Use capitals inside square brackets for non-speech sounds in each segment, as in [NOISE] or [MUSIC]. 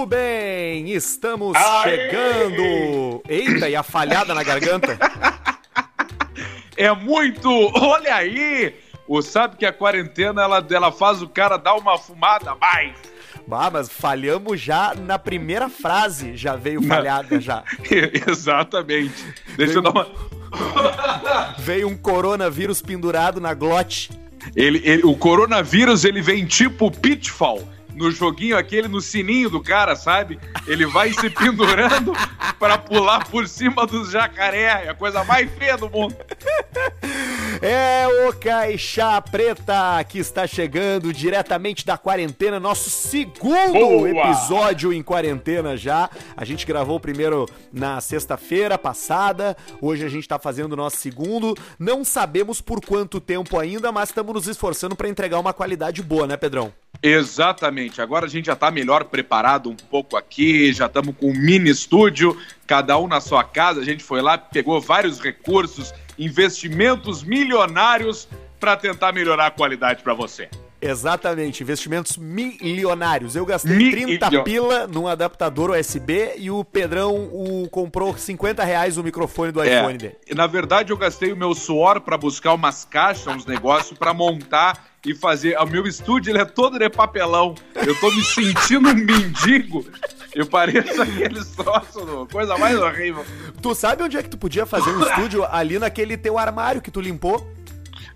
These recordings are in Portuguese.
Muito bem, estamos Aê! chegando. Eita, e a falhada na garganta? É muito. Olha aí! O sabe que a quarentena ela, ela faz o cara dar uma fumada mais. Ah, mas falhamos já na primeira frase, já veio falhada já. [LAUGHS] Exatamente. Deixa veio... eu dar uma. [LAUGHS] veio um coronavírus pendurado na glote. Ele, ele, o coronavírus ele vem tipo pitfall no joguinho aquele, no sininho do cara, sabe? Ele vai se pendurando para pular por cima dos jacaré. É a coisa mais feia do mundo. É o Caixa Preta que está chegando diretamente da quarentena, nosso segundo Boa. episódio em quarentena já. A gente gravou o primeiro na sexta-feira passada, hoje a gente está fazendo o nosso segundo. Não sabemos por quanto tempo ainda, mas estamos nos esforçando para entregar uma qualidade boa, né, Pedrão? Exatamente. Agora a gente já está melhor preparado um pouco aqui, já estamos com um mini estúdio, cada um na sua casa. A gente foi lá, pegou vários recursos, investimentos milionários para tentar melhorar a qualidade para você. Exatamente, investimentos milionários. Eu gastei Mi 30 pila num adaptador USB e o Pedrão o, comprou 50 reais o microfone do é, iPhone dele. Na verdade, eu gastei o meu suor para buscar umas caixas, uns negócios para montar e fazer. O meu estúdio ele é todo de papelão. Eu tô me sentindo um mendigo. Eu pareço aquele sócio, coisa mais horrível. Tu sabe onde é que tu podia fazer um estúdio? Ali naquele teu armário que tu limpou?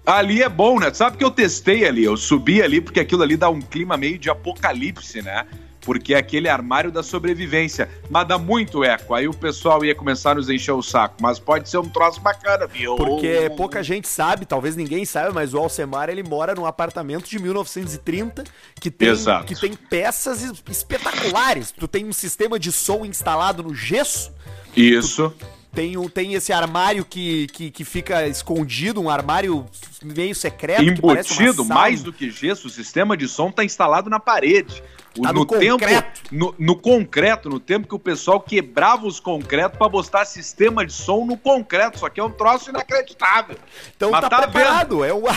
Ali é bom, né? Sabe que eu testei ali? Eu subi ali porque aquilo ali dá um clima meio de apocalipse, né? Porque é aquele armário da sobrevivência. Mas dá muito eco. Aí o pessoal ia começar a nos encher o saco. Mas pode ser um troço bacana, viu? Porque pouca gente sabe, talvez ninguém saiba, mas o Alcemar ele mora num apartamento de 1930 que tem, Exato. que tem peças espetaculares. Tu tem um sistema de som instalado no gesso. Isso. Tu, tem, tem esse armário que, que, que fica escondido, um armário meio secreto. Embutido, mais do que gesso, o sistema de som está instalado na parede. Tá no, no tempo, concreto. No, no, concreto, no tempo que o pessoal quebrava os concretos para botar sistema de som no concreto. Só que é um troço inacreditável. Então Mas tá, tá preparado, vendo? é o. [LAUGHS]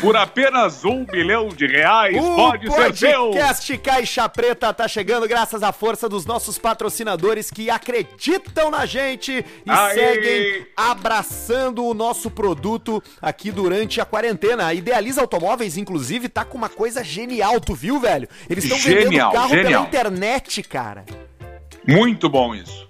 Por apenas um milhão de reais o pode ser seu. O podcast Caixa Preta tá chegando graças à força dos nossos patrocinadores que acreditam na gente e Aê. seguem abraçando o nosso produto aqui durante a quarentena. A Idealiza Automóveis, inclusive, tá com uma coisa genial, tu viu, velho? Eles estão vendendo carro genial. pela internet, cara. Muito bom isso.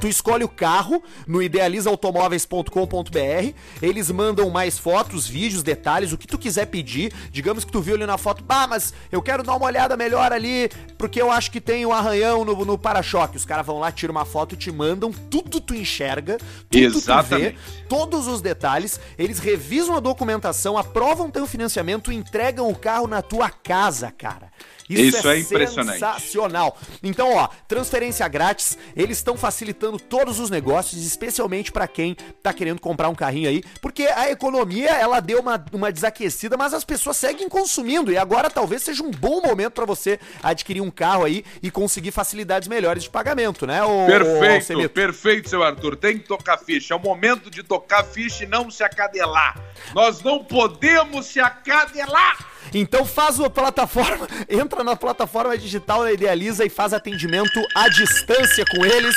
Tu escolhe o carro no idealizaautomóveis.com.br. Eles mandam mais fotos, vídeos, detalhes, o que tu quiser pedir. Digamos que tu viu ali na foto, ah, mas eu quero dar uma olhada melhor ali, porque eu acho que tem um arranhão no, no para-choque. Os caras vão lá, tiram uma foto e te mandam, tudo tu enxerga, tudo Exatamente. tu vê, todos os detalhes. Eles revisam a documentação, aprovam teu financiamento e entregam o carro na tua casa, cara. Isso, Isso é, é impressionante. Sensacional. Então, ó, transferência grátis, eles estão facilitando todos os negócios, especialmente para quem tá querendo comprar um carrinho aí, porque a economia, ela deu uma, uma desaquecida, mas as pessoas seguem consumindo e agora talvez seja um bom momento para você adquirir um carro aí e conseguir facilidades melhores de pagamento, né? O, perfeito, o perfeito, seu Arthur. Tem que tocar ficha. É o momento de tocar ficha e não se acadelar. Nós não podemos se acadelar. Então faz a plataforma, [LAUGHS] entra na plataforma digital da Idealiza e faz atendimento à distância com eles.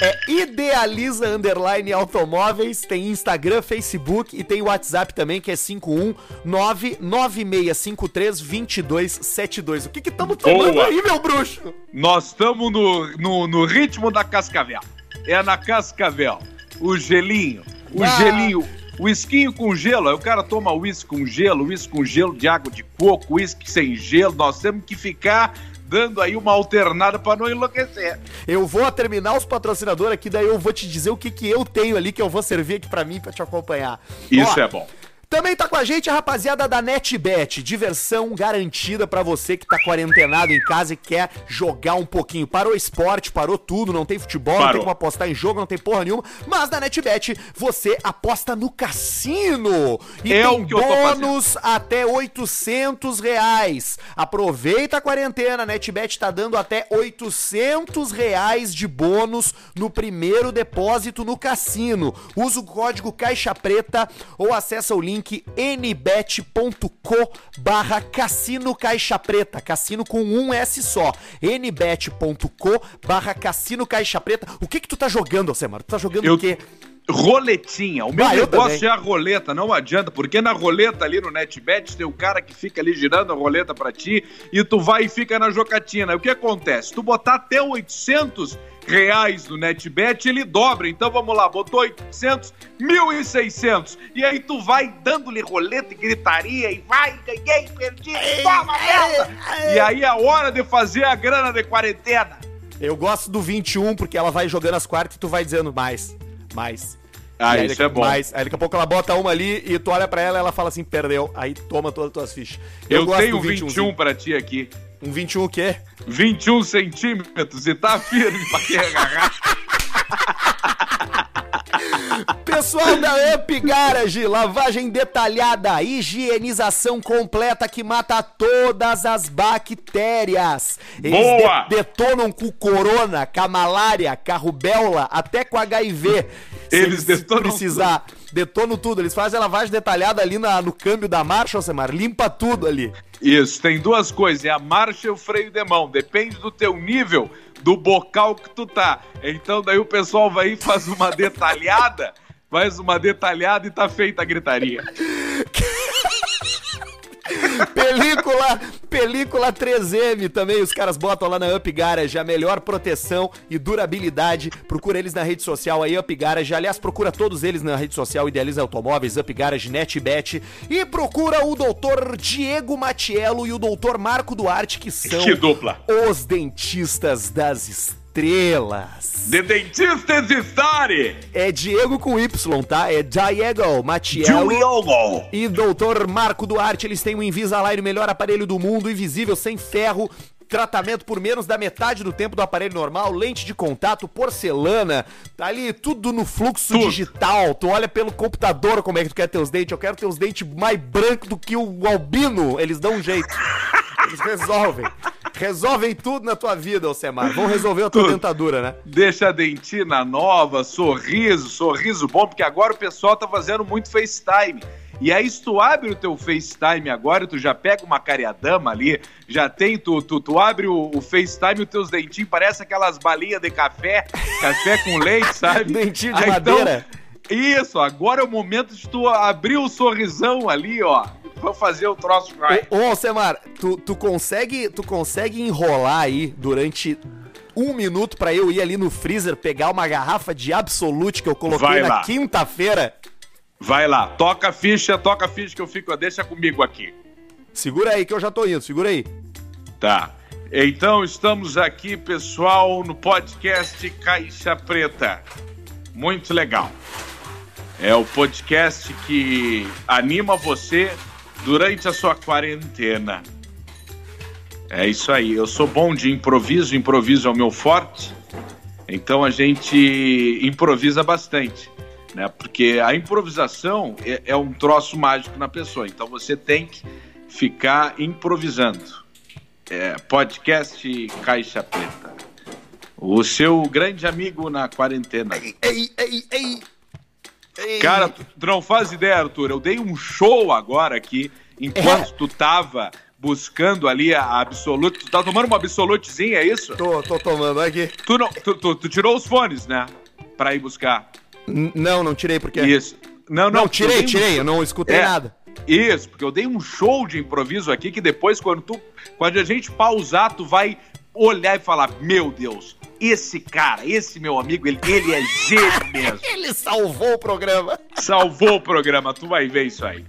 É Idealiza Underline Automóveis, tem Instagram, Facebook e tem WhatsApp também, que é 51996532272. O que que estamos tomando aí, meu bruxo? Nós estamos no, no, no, ritmo da Cascavel. É na Cascavel. O gelinho. O ah. gelinho Whiskinho com gelo, aí o cara toma uísque com gelo, uísque com gelo de água de coco, uísque sem gelo, nós temos que ficar dando aí uma alternada para não enlouquecer. Eu vou terminar os patrocinadores aqui, daí eu vou te dizer o que, que eu tenho ali que eu vou servir aqui para mim para te acompanhar. Isso Ó, é bom. Também tá com a gente a rapaziada da NetBet, diversão garantida para você que tá quarentenado em casa e quer jogar um pouquinho. Parou esporte, parou tudo, não tem futebol, parou. não tem como apostar em jogo, não tem porra nenhuma, mas na NetBet você aposta no cassino e é tem bônus até 800 reais. Aproveita a quarentena, a NetBet tá dando até 800 reais de bônus no primeiro depósito no cassino. Usa o código Caixa Preta ou acessa o link link nbet.co barra cassino caixa preta, cassino com um S só, nbet.co barra cassino caixa preta. O que que tu tá jogando, Alcemar? Tu tá jogando Eu- o quê? Roletinha. O meu Ah, negócio é a roleta, não adianta, porque na roleta ali no NetBet tem o cara que fica ali girando a roleta pra ti e tu vai e fica na jocatina. O que acontece? Tu botar até 800 reais no NetBet, ele dobra. Então vamos lá, botou 800, 1.600. E aí tu vai dando-lhe roleta e gritaria e vai, ganhei, perdi, toma merda. E aí é a hora de fazer a grana de quarentena. Eu gosto do 21 porque ela vai jogando as quartas e tu vai dizendo mais, mais. Ah, aí, isso daqui- é bom. Mais. Aí daqui a pouco ela bota uma ali e tu olha pra ela e ela fala assim, perdeu. Aí toma todas as tuas fichas. Eu, gosto tenho do 21 21zinho. pra ti aqui. Um 21 o quê? 21 centímetros e tá firme pra quem agarrar. Pessoal da Up Garage, lavagem detalhada, higienização completa que mata todas as bactérias. Eles Boa! de- detonam com corona, com a malária, com a rubéola, até com HIV. Se Eles detonam precisar. Detonam tudo. Eles fazem a lavagem detalhada ali na- no câmbio da marcha, Alcemar. Limpa tudo ali. Isso, tem duas coisas, é a marcha e o freio de mão. Depende do teu nível, do bocal que tu tá. Então daí o pessoal vai e faz uma [LAUGHS] detalhada, faz uma detalhada e tá feita a gritaria. [LAUGHS] [LAUGHS] Película, película 3M também, os caras botam lá na Up Garage a melhor proteção e durabilidade. Procura eles na rede social aí, Up Garage. Aliás, procura todos eles na rede social Idealiza Automóveis, Up Garage, NetBet. E procura o doutor Diego Matiello e o doutor Marco Duarte, que são Que os dentistas das estrelas. De dentistas Story! É Diego com Y, tá? É Diego Matiello. Juliogo! E doutor Marco Duarte, eles têm o Invisalign, o melhor aparelho do mundo, invisível, sem ferro. Tratamento por menos da metade do tempo do aparelho normal, lente de contato, porcelana, tá ali tudo no fluxo Tudo. digital. Tu olha pelo computador como é que tu quer teus dentes. Eu quero teus dentes mais brancos do que o albino. Eles dão um jeito. [LAUGHS] Eles resolvem. Resolvem tudo na tua vida, Alcemar. Vão resolver a tua Tudo. dentadura, né? Deixa a dentina nova, sorriso, sorriso bom, porque agora o pessoal tá fazendo muito FaceTime. E aí, se tu abre o teu FaceTime agora, tu já pega uma cariadama ali, já tem, tu, tu, tu abre o, o FaceTime e os teus dentinhos parecem aquelas balinhas de café, café com leite, sabe? [LAUGHS] Dentinho de Aí, madeira. isso, agora é o momento de tu abrir o sorrisão ali, ó. Vou fazer o troço. Vai. Ô, ô Alcemar, tu, tu, consegue, tu consegue enrolar aí durante um minuto pra eu ir ali no freezer pegar uma garrafa de Absolute que eu coloquei Vai na quinta-feira? Vai lá, toca a ficha, toca a ficha que eu fico, deixa comigo aqui. Segura aí que eu já tô indo, segura aí. Tá. Então estamos aqui, pessoal, no podcast Caixa Preta. Muito legal. É o podcast que anima você durante a sua quarentena. É isso aí. Eu sou bom de improviso, improviso é o meu forte. Então a gente improvisa bastante, né? Porque a improvisação é, é um troço mágico na pessoa. Então você tem que ficar improvisando. É, podcast Caixa Preta. O seu grande amigo na quarentena. Ei, ei, ei, ei. Ei. Cara, tu, tu não faz ideia, Arthur. Eu dei um show agora aqui, enquanto É. tu tava buscando ali a Absolute. Tu tá tomando uma Absolutezinha, é isso? Tô, tô tomando aqui. Tu, não, tu, tu- tu tirou os fones, né? Pra ir buscar. N- não, não tirei porque. Isso. Não, não, Não, tirei, eu um- tirei, eu não escutei É. nada. Isso, porque eu dei um show de improviso aqui que depois, quando tu. Quando a gente pausar, tu vai olhar e falar: Meu Deus, esse cara, esse meu amigo, ele, ele é gênio mesmo. [LAUGHS] Ele salvou o programa. Salvou o programa, tu vai ver isso aí.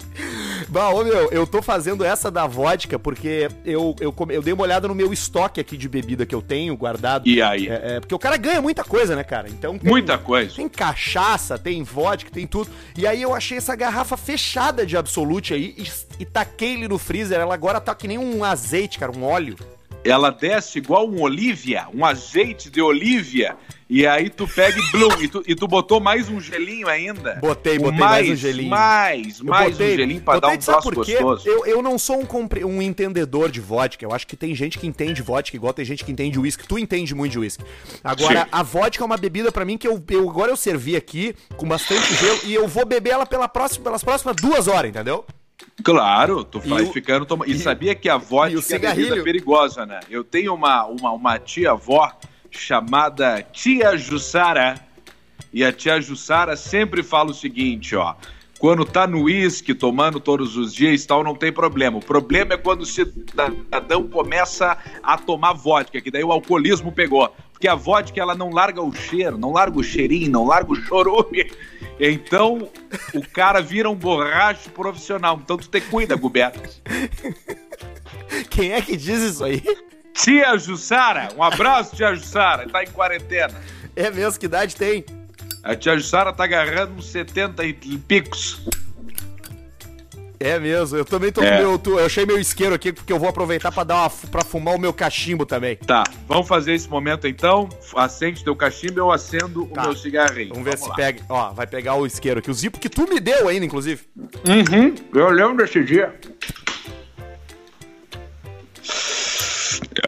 Bah, ô meu, eu tô fazendo essa da vodka porque eu, eu, eu dei uma olhada no meu estoque aqui de bebida que eu tenho guardado. E aí? É, é, porque o cara ganha muita coisa, né, cara? Então tem, Muita coisa. Tem cachaça, tem vodka, tem tudo. E aí eu achei essa garrafa fechada de Absolute aí e, e taquei ele no freezer. Ela agora tá que nem um azeite, cara, um óleo. Ela desce igual um Olivia, um azeite de Olivia, e aí tu pega e blum, e tu, e tu botou mais um gelinho ainda. Botei, botei mais, mais um gelinho. Mais, mais botei, um gelinho pra dar um troço gostoso. Eu, eu não sou um, um entendedor de vodka, eu acho que tem gente que entende vodka igual tem gente que entende whisky. Tu entende muito de whisky. Agora, Sim. a vodka é uma bebida para mim que eu, eu agora eu servi aqui com bastante gelo e eu vou beber ela pela próxima, pelas próximas duas horas, entendeu? Claro, tu vai o, ficando tomando. E, e, sabia que a vodka é bebida perigosa, né? Eu tenho uma, uma, uma tia-avó chamada Tia Jussara. E a tia Jussara sempre fala o seguinte, ó. Quando tá no uísque, tomando todos os dias tal, não tem problema. O problema é quando o cidadão começa a tomar vodka, que daí o alcoolismo pegou. Porque a vodka, ela não larga o cheiro, não larga o cheirinho, não larga o chorume. Então, o cara vira um borracho profissional. Então, tu te cuida, Guberto. Quem é que diz isso aí? Tia Jussara, um abraço, tia Jussara, tá em quarentena. É mesmo, que idade tem? A tia Jussara tá agarrando uns 70 e picos. É mesmo, eu também tô é. meu. Eu achei meu isqueiro aqui porque eu vou aproveitar para dar uma, pra fumar o meu cachimbo também. Tá, vamos fazer esse momento então. Acende teu cachimbo, eu acendo tá. o meu cigarrinho. Vamos ver vamos se lá. pega. Ó, vai pegar o isqueiro aqui. O zipo que tu me deu ainda, inclusive. Uhum, eu lembro desse dia.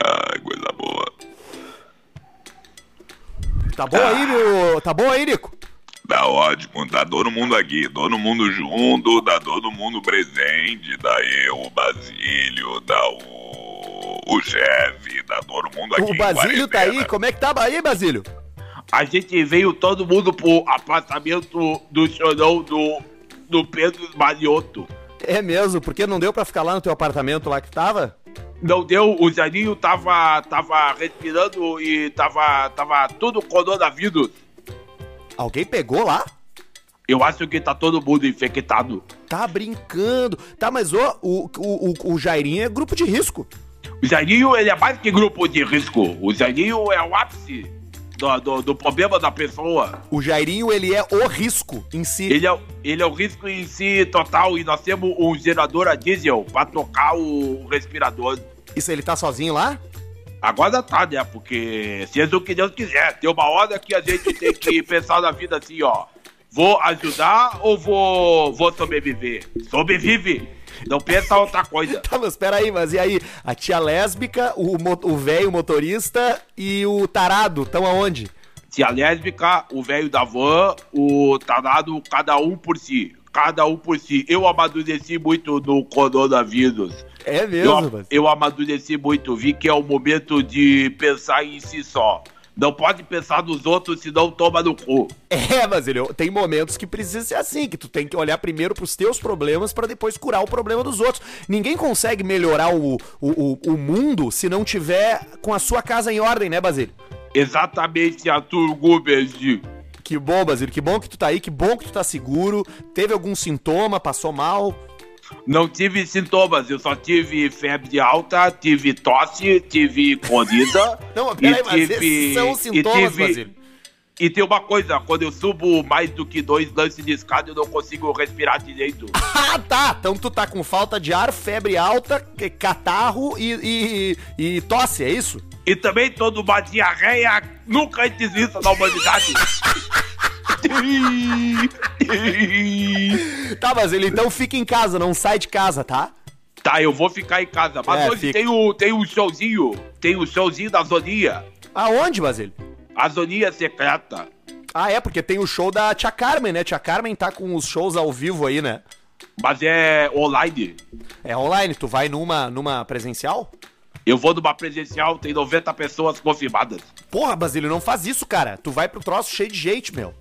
Ai, coisa boa. Tá bom aí, meu. Tá bom aí, Nico? Tá ótimo, tá todo mundo aqui, todo mundo junto, tá todo mundo presente, tá eu, o Basílio, tá o, o chefe, tá todo mundo aqui. O Basílio tá aí? Como é que tá aí, Basílio? A gente veio todo mundo pro apartamento do chorão do, do Pedro Mariotto. É mesmo, porque não deu pra ficar lá no teu apartamento lá que tava? Não deu, o Zaninho tava, tava respirando e tava, tava tudo coronavírus. Alguém pegou lá? Eu acho que tá todo mundo infectado. Tá brincando. Tá, mas ó, o, o, o, o Jairinho é grupo de risco. O Jairinho, ele é mais que grupo de risco. O Jairinho é o ápice do, do, do, problema da pessoa. O Jairinho, ele é o risco em si. Ele é, ele é o risco em si total e nós temos um gerador a diesel pra tocar o respirador. Isso, ele tá sozinho lá? Agora tá, né? Porque seja o que Deus quiser. Tem uma hora que a gente tem que [LAUGHS] pensar na vida assim, ó. Vou ajudar ou vou, vou sobreviver? Sobrevive! Não pensa outra coisa. [LAUGHS] tá, mas peraí, mas e aí? A tia lésbica, o velho motorista e o tarado estão aonde? Tia lésbica, o velho da van, o tarado, cada um por si. Cada um por si. Eu amadureci muito no coronavírus. É mesmo, eu, mas... eu amadureci muito, vi que é o momento de pensar em si só. Não pode pensar nos outros, senão toma no cu. [LAUGHS] É, mas ele, tem momentos que precisa ser assim, que tu tem que olhar primeiro pros teus problemas para depois curar o problema dos outros. Ninguém consegue melhorar o, o, o, mundo se não tiver com a sua casa em ordem, né, Basílio? Exatamente, Arthur Gubers. Que bom, Basílio, que bom que tu tá aí, que bom que tu tá seguro. Teve algum sintoma, passou mal? Não tive sintomas, eu só tive febre alta, tive tosse, tive corrida. [LAUGHS] Não, mas peraí, mas tive, são sintomas, tive, Basílio. E tem uma coisa, quando eu subo mais do que dois lances de escada, eu não consigo respirar direito. [LAUGHS] ah, tá! Então tu tá com falta de ar, febre alta, catarro e, e, e tosse, é isso? E também tô numa diarreia nunca antes vista na humanidade. [LAUGHS] tá, mas ele então fica em casa, não sai de casa, tá? Tá, eu vou ficar em casa. Mas é, hoje tem o, tem o showzinho. Tem o showzinho da Zonia. Aonde, Basílio? A Zonia secreta. Ah, é, porque tem o show da Tia Carmen, né? Tia Carmen tá com os shows ao vivo aí, né? Mas é online. É online, tu vai numa, numa presencial? Eu vou numa presencial, tem 90 pessoas confirmadas. Porra, Basílio, não faz isso, cara. Tu vai pro troço cheio de gente, meu.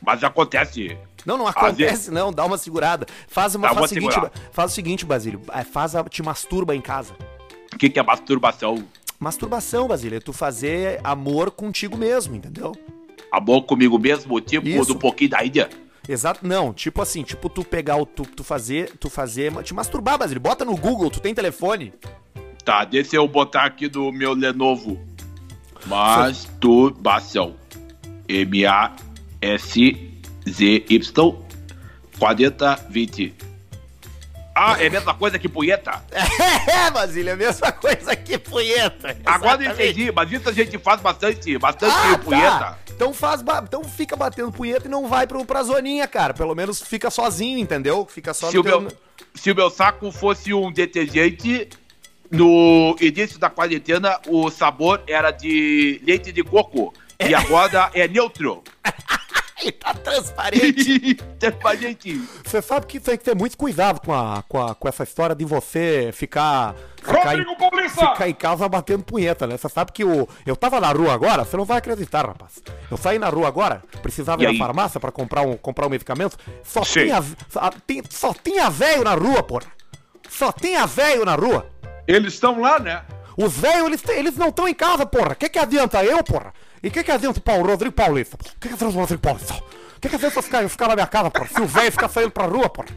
Mas acontece. Não, não acontece, não. Dá uma segurada. Faz uma. Faz, o seguinte, faz o seguinte, Basílio. É, faz a, te masturba em casa. O que, que é masturbação? Masturbação, Basílio, é tu fazer amor contigo mesmo, entendeu? Amor comigo mesmo, tipo Isso. do pouquinho da ilha. Exato, não, tipo assim, tipo tu pegar o tu, tu fazer, tu fazer, te masturbar, Basílio. Bota no Google, tu tem telefone? Tá, deixa eu botar aqui do meu Lenovo. Masturbação. M A S ZY 4020. Ah, é a mesma coisa que punheta? [LAUGHS] É, Basílio, é a mesma coisa que punheta. Agora eu entendi, mas isso a gente faz bastante, bastante ah, punheta. Tá. Então faz, então fica batendo punheta e não vai pro, pra zoninha, cara. Pelo menos fica sozinho, entendeu? Fica só se no o meu, Se o meu saco fosse um detergente, no início da quarentena o sabor era de leite de coco. E agora é neutro. [LAUGHS] Ele tá transparente. [LAUGHS] transparente. Você sabe que tem que ter muito cuidado com, a, com, a, com essa história de você ficar. Ficar em, ficar em casa batendo punheta, né? Você sabe que o, eu tava na rua agora, você não vai acreditar, rapaz. Eu saí na rua agora, precisava e ir aí? na farmácia pra comprar um, comprar um medicamento. Só Sim. tinha, só, só tinha velho na rua, porra. Só tinha velho na rua. Eles estão lá, né? Os velhos, eles, eles não estão em casa, porra. O que, que adianta eu, porra? E o que, que adianta o Paulo, Rodrigo Paulista? O que, que adianta o Rodrigo Paulista? O que, que adianta ficar, ficar na minha casa, porra? Se o velho ficar saindo pra rua, porra.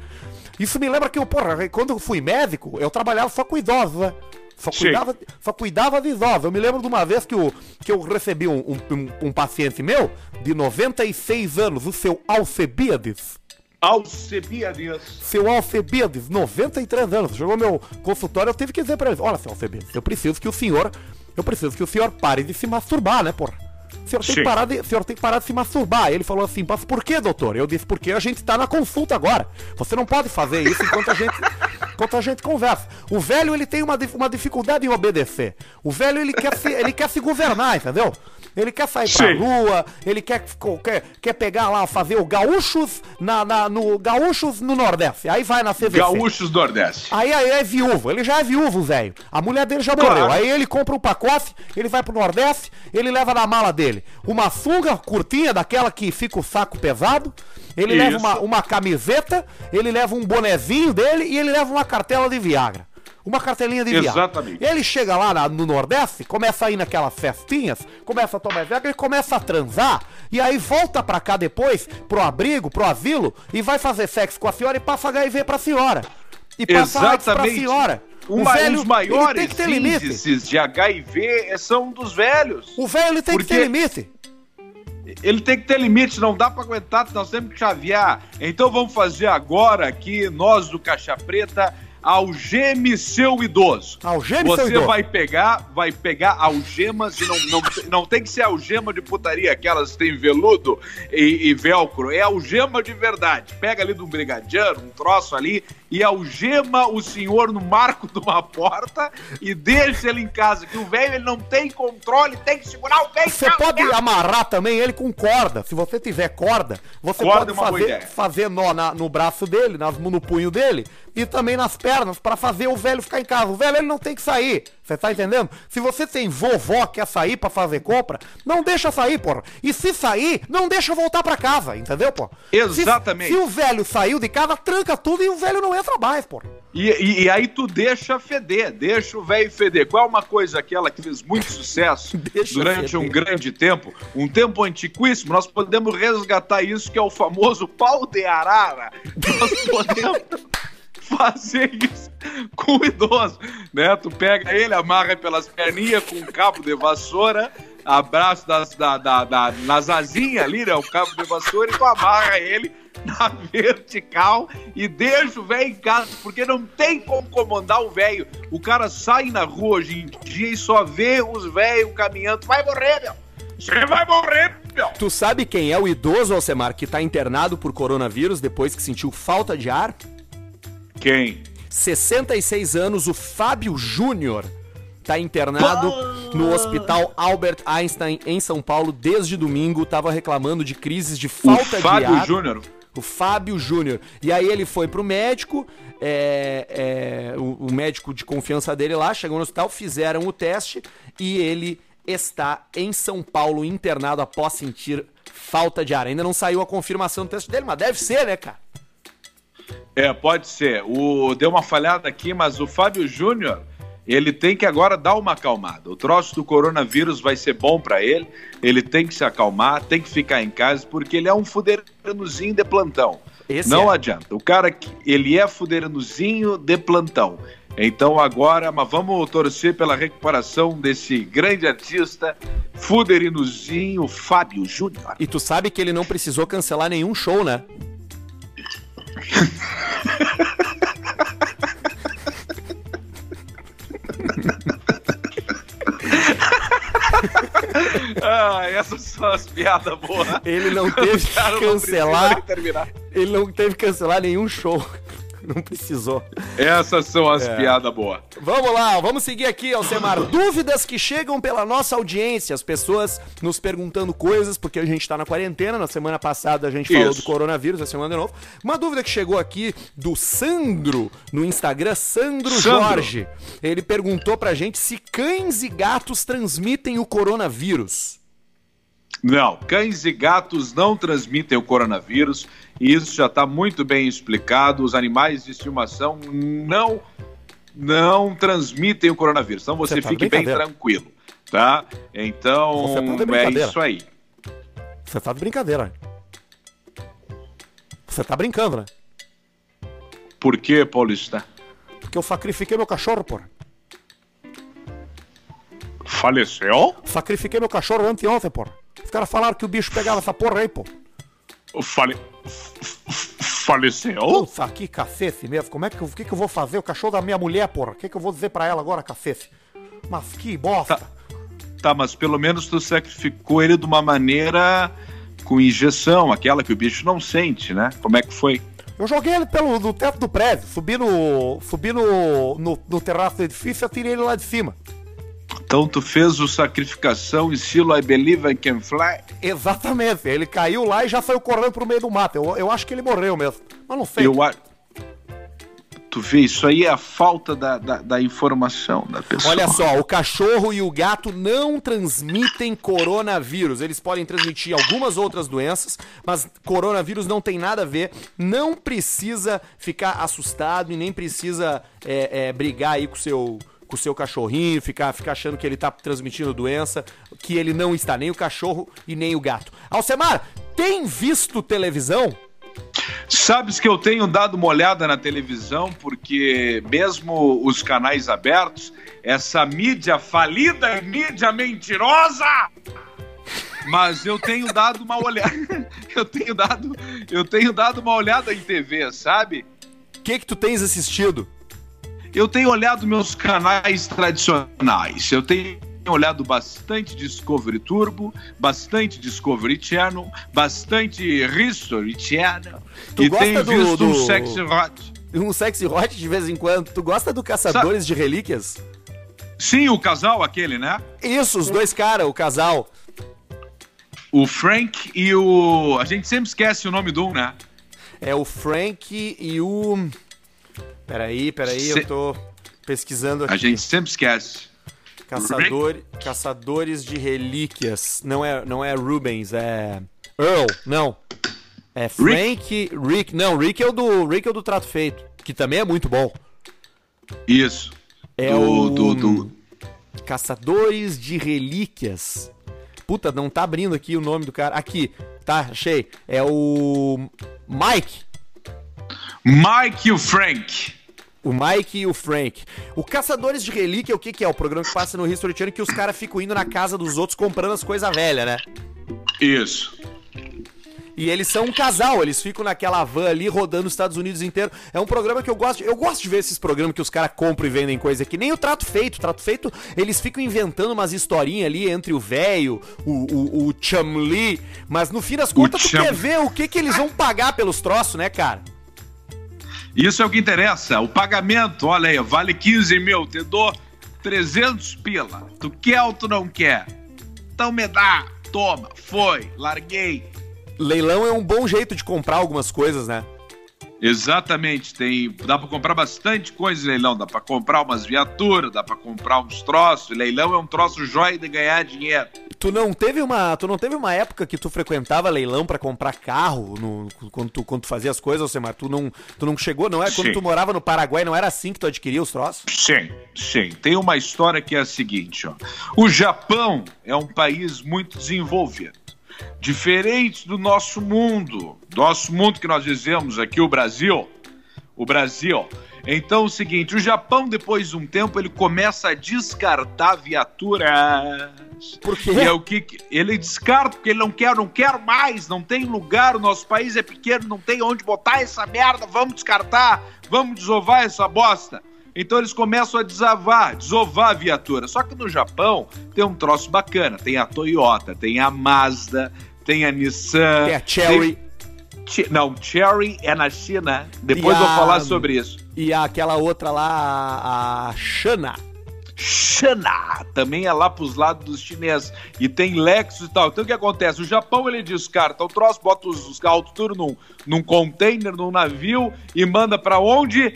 Isso me lembra que eu, porra, quando eu fui médico, eu trabalhava só com idosos, né? Só cuidava, só cuidava de idosos. Eu me lembro de uma vez que eu, que eu recebi um, um, um paciente meu de 96 anos, o seu Alcebiades. Alcebiades. Seu Alcebiades, 93 anos. Chegou meu consultório, eu tive que dizer pra ele: Olha, seu Alcebiades, eu preciso que o senhor. Eu preciso que o senhor pare de se masturbar, né, porra? O senhor, tem que parar de, senhor tem que parar de se masturbar. Ele falou assim, mas por que, doutor? Eu disse, porque a gente tá na consulta agora. Você não pode fazer isso enquanto a gente, [LAUGHS] enquanto a gente conversa. O velho, ele tem uma, uma dificuldade em obedecer. O velho, ele quer se, ele quer se governar, entendeu? Ele quer sair pra Sim. rua, ele quer, quer, quer pegar lá, fazer o gaúchos na, na, no gaúchos no Nordeste. Aí vai na CVC. Gaúchos Nordeste. Aí, aí é viúvo, ele já é viúvo, velho. A mulher dele já claro. morreu. Aí ele compra um pacote, ele vai pro Nordeste, ele leva na mala dele uma sunga curtinha, daquela que fica o saco pesado. Ele Isso. leva uma, uma camiseta, ele leva um bonezinho dele e ele leva uma cartela de Viagra uma cartelinha de viagem. Exatamente. Ele chega lá na, no Nordeste, começa a ir naquelas festinhas, começa a tomar Viagra, ele começa a transar, e aí volta pra cá depois, pro abrigo, pro asilo, e vai fazer sexo com a senhora e passa HIV pra senhora. E passa Exatamente. AIDS pra senhora. Uma, velho, os maiores índices de HIV são dos velhos. O velho ele tem que ter limite. Ele tem que ter limite, não dá para aguentar, nós temos que chavear. Então vamos fazer agora aqui, nós do Caixa Preta, algeme seu idoso. Algeme Você seu idoso. vai pegar, vai pegar algemas e não, não, não tem que ser algema de putaria, aquelas que tem veludo e, e velcro. É algema de verdade. Pega ali do brigadiano, um troço ali, e algema o senhor no marco de uma porta e deixa ele em casa. Que o velho ele não tem controle, tem que segurar o velho. Você pode amarrar também ele com corda. Se você tiver corda, você corda pode é fazer, fazer nó na, no braço dele, nas, no punho dele e também nas pernas para fazer o velho ficar em casa. O velho ele não tem que sair. Você tá entendendo? Se você tem vovó que quer sair para fazer compra, não deixa sair, porra. E se sair, não deixa voltar para casa, entendeu, pô? Exatamente. Se, se, o velho saiu de casa, tranca tudo e o velho não entra mais, porra. E, e, e aí tu deixa feder, deixa o velho feder. Qual é uma coisa aquela que fez muito sucesso [LAUGHS] durante um grande tempo, um tempo antiquíssimo, nós podemos resgatar isso que é o famoso pau de arara. Nós [LAUGHS] podemos fazer isso com o idoso, né? Tu pega ele, amarra pelas perninhas com um cabo de vassoura, abraço das, da, da, da, nas asinhas ali, né? O cabo de vassoura e tu amarra ele na [LAUGHS] vertical e deixa o velho em casa, porque não tem como comandar o velho. O cara sai na rua hoje em dia e só vê os velhos caminhando. Vai morrer, meu! Você vai morrer, meu! Tu sabe quem é o idoso, Alcemar, que tá internado por coronavírus depois que sentiu falta de ar? Quem? 66 anos, o Fábio Júnior. Está internado no Hospital Albert Einstein, em São Paulo, desde domingo. Estava reclamando de crises de falta o Fábio de ar. Júnior. O Fábio Júnior. E aí ele foi pro médico, é, é, o, o médico de confiança dele lá, chegou no hospital, fizeram o teste e ele está em São Paulo internado após sentir falta de ar. Ainda não saiu a confirmação do teste dele, mas deve ser, né, cara? É, pode ser. O, deu uma falhada aqui, mas o Fábio Júnior, ele tem que agora dar uma acalmada. O troço do coronavírus vai ser bom para ele, ele tem que se acalmar, tem que ficar em casa, porque ele é um fuderanozinho de plantão. Esse Não é. adianta. O cara, ele é fuderanozinho de plantão. Então agora, mas vamos torcer pela recuperação desse grande artista, fuderinozinho Fábio Júnior. E tu sabe que ele não precisou cancelar nenhum show, né? [LAUGHS] Essas são as piadas boas. Ele não teve que cancelar. Ele não teve que cancelar nenhum show. [LAUGHS] Não precisou. Essas são as é. piadas boas. Vamos lá, vamos seguir aqui, Alcemar. [LAUGHS] Dúvidas que chegam pela nossa audiência, as pessoas nos perguntando coisas, porque a gente tá na quarentena. Na semana passada a gente falou Isso. do coronavírus, a semana de novo. Uma dúvida que chegou aqui do Sandro no Instagram, Sandro, Sandro. Jorge. Ele perguntou pra gente se cães e gatos transmitem o coronavírus. Não, cães e gatos não transmitem o coronavírus. E isso já está muito bem explicado. Os animais de estimação não não transmitem o coronavírus. Então você, você tá fique bem tranquilo, tá? Então tá é isso aí. Você tá de brincadeira. Você tá brincando, né? Por que, Paulista? Porque eu sacrifiquei meu cachorro, porra. Faleceu? Sacrifiquei meu cachorro anteontem, porra. Os caras falaram que o bicho pegava essa porra aí, pô. Fale... Faleceu? Puta, que cacete mesmo. Como é que, que, que eu vou fazer? O cachorro da minha mulher, porra. O que, que eu vou dizer pra ela agora, cacete? Mas que bosta. Tá, tá, mas pelo menos tu sacrificou ele de uma maneira com injeção, aquela que o bicho não sente, né? Como é que foi? Eu joguei ele pelo no teto do prédio, subi no. subi no, no, no terraço do edifício e atirei ele lá de cima. Então tu fez o sacrificação estilo I Believe I Can Fly? Exatamente. Ele caiu lá e já saiu correndo pro meio do mato. Eu, eu acho que ele morreu mesmo. Mas não sei. Eu acho. Tu vê, isso aí é a falta da, da, da, informação da pessoa. Olha só, o cachorro e o gato não transmitem coronavírus. Eles podem transmitir algumas outras doenças, mas coronavírus não tem nada a ver. Não precisa ficar assustado e nem precisa é, é, brigar aí com o seu com o seu cachorrinho, ficar, ficar achando que ele tá transmitindo doença, que ele não está, nem o cachorro e nem o gato. Alcemar, tem visto televisão? Sabes que eu tenho dado uma olhada na televisão, porque mesmo os canais abertos, essa mídia falida, mídia mentirosa, mas eu tenho dado uma olhada, [LAUGHS] eu tenho dado, eu tenho dado uma olhada em TV, sabe? O que que tu tens assistido? Eu tenho olhado meus canais tradicionais. Eu tenho olhado bastante Discovery Turbo, bastante Discovery Channel, bastante History Channel. Tu e tenho do, visto do... um Sexy Hot. Um Sexy Hot de vez em quando. Tu gosta do Caçadores Sa de Relíquias? Sim, o casal aquele, né? Isso, os dois caras, o casal. O Frank e o. A gente sempre esquece o nome do um, né? É o Frank e o. Peraí, peraí, Se... eu tô pesquisando aqui. A gente sempre esquece. Caçador, Caçadores de Relíquias. Não é, não é Rubens, é. Earl, não. É Frank. Rick. Rick. Não, Rick é o do. Rick é o do Trato Feito. Que também é muito bom. Isso. É do, o. Do, do... Caçadores de Relíquias. Puta, não tá abrindo aqui o nome do cara. Aqui, tá, achei. É o. Mike. Mike e o Frank. O Mike e o Frank. O Caçadores de Relíquia, o que, que é? O programa que passa no History Channel que os caras ficam indo na casa dos outros comprando as coisas velhas, né? Isso. E eles são um casal, eles ficam naquela van ali rodando os Estados Unidos inteiro. É um programa que eu gosto. Eu gosto de ver esses programas que os caras compram e vendem coisa que nem o Trato Feito. O Trato Feito, eles ficam inventando umas historinhas ali entre o velho, o, o, o. Mas no fim das contas, tu Cham... quer ver o que, que eles vão pagar pelos troços, né, cara? Isso é o que interessa. O pagamento, olha aí, vale 15 mil, te dou 300 pila. Tu quer ou tu não quer? Então me dá, toma, foi, larguei. Leilão é um bom jeito de comprar algumas coisas, né? Exatamente, tem, dá para comprar bastante coisa em leilão, dá para comprar umas viaturas, dá para comprar uns troços. Leilão é um troço jóia de ganhar dinheiro. Tu não teve uma, tu não teve uma época que tu frequentava leilão para comprar carro no, quando, tu, quando tu fazia as coisas, Alcemar? Tu não, tu não chegou, não é? Quando sim. tu morava no Paraguai, não era assim que tu adquiria os troços? Sim, sim. Tem uma história que é a seguinte, ó. O Japão é um país muito desenvolvido. Diferente do nosso mundo, nosso mundo que nós dizemos aqui, o Brasil, o Brasil. Então, é o seguinte, o Japão, depois de um tempo, ele começa a descartar viaturas por quê? E é o que ele descarta porque ele não quer, não quer mais, não tem lugar, o nosso país é pequeno, não tem onde botar essa merda, vamos descartar, vamos desovar essa bosta. Então eles começam a desavar, desovar a viatura. Só que no Japão tem um troço bacana. Tem a Toyota, tem a Mazda, tem a Nissan. Tem a Cherry. Tem... Não, Cherry é na China. Depois a... vou falar sobre isso. E aquela outra lá, a, a Shana. Shana também é lá pros lados dos chineses. E tem Lexus e tal. Então o que acontece? O Japão ele descarta o troço, bota os, os autos tudo num, num container, num navio e manda para onde?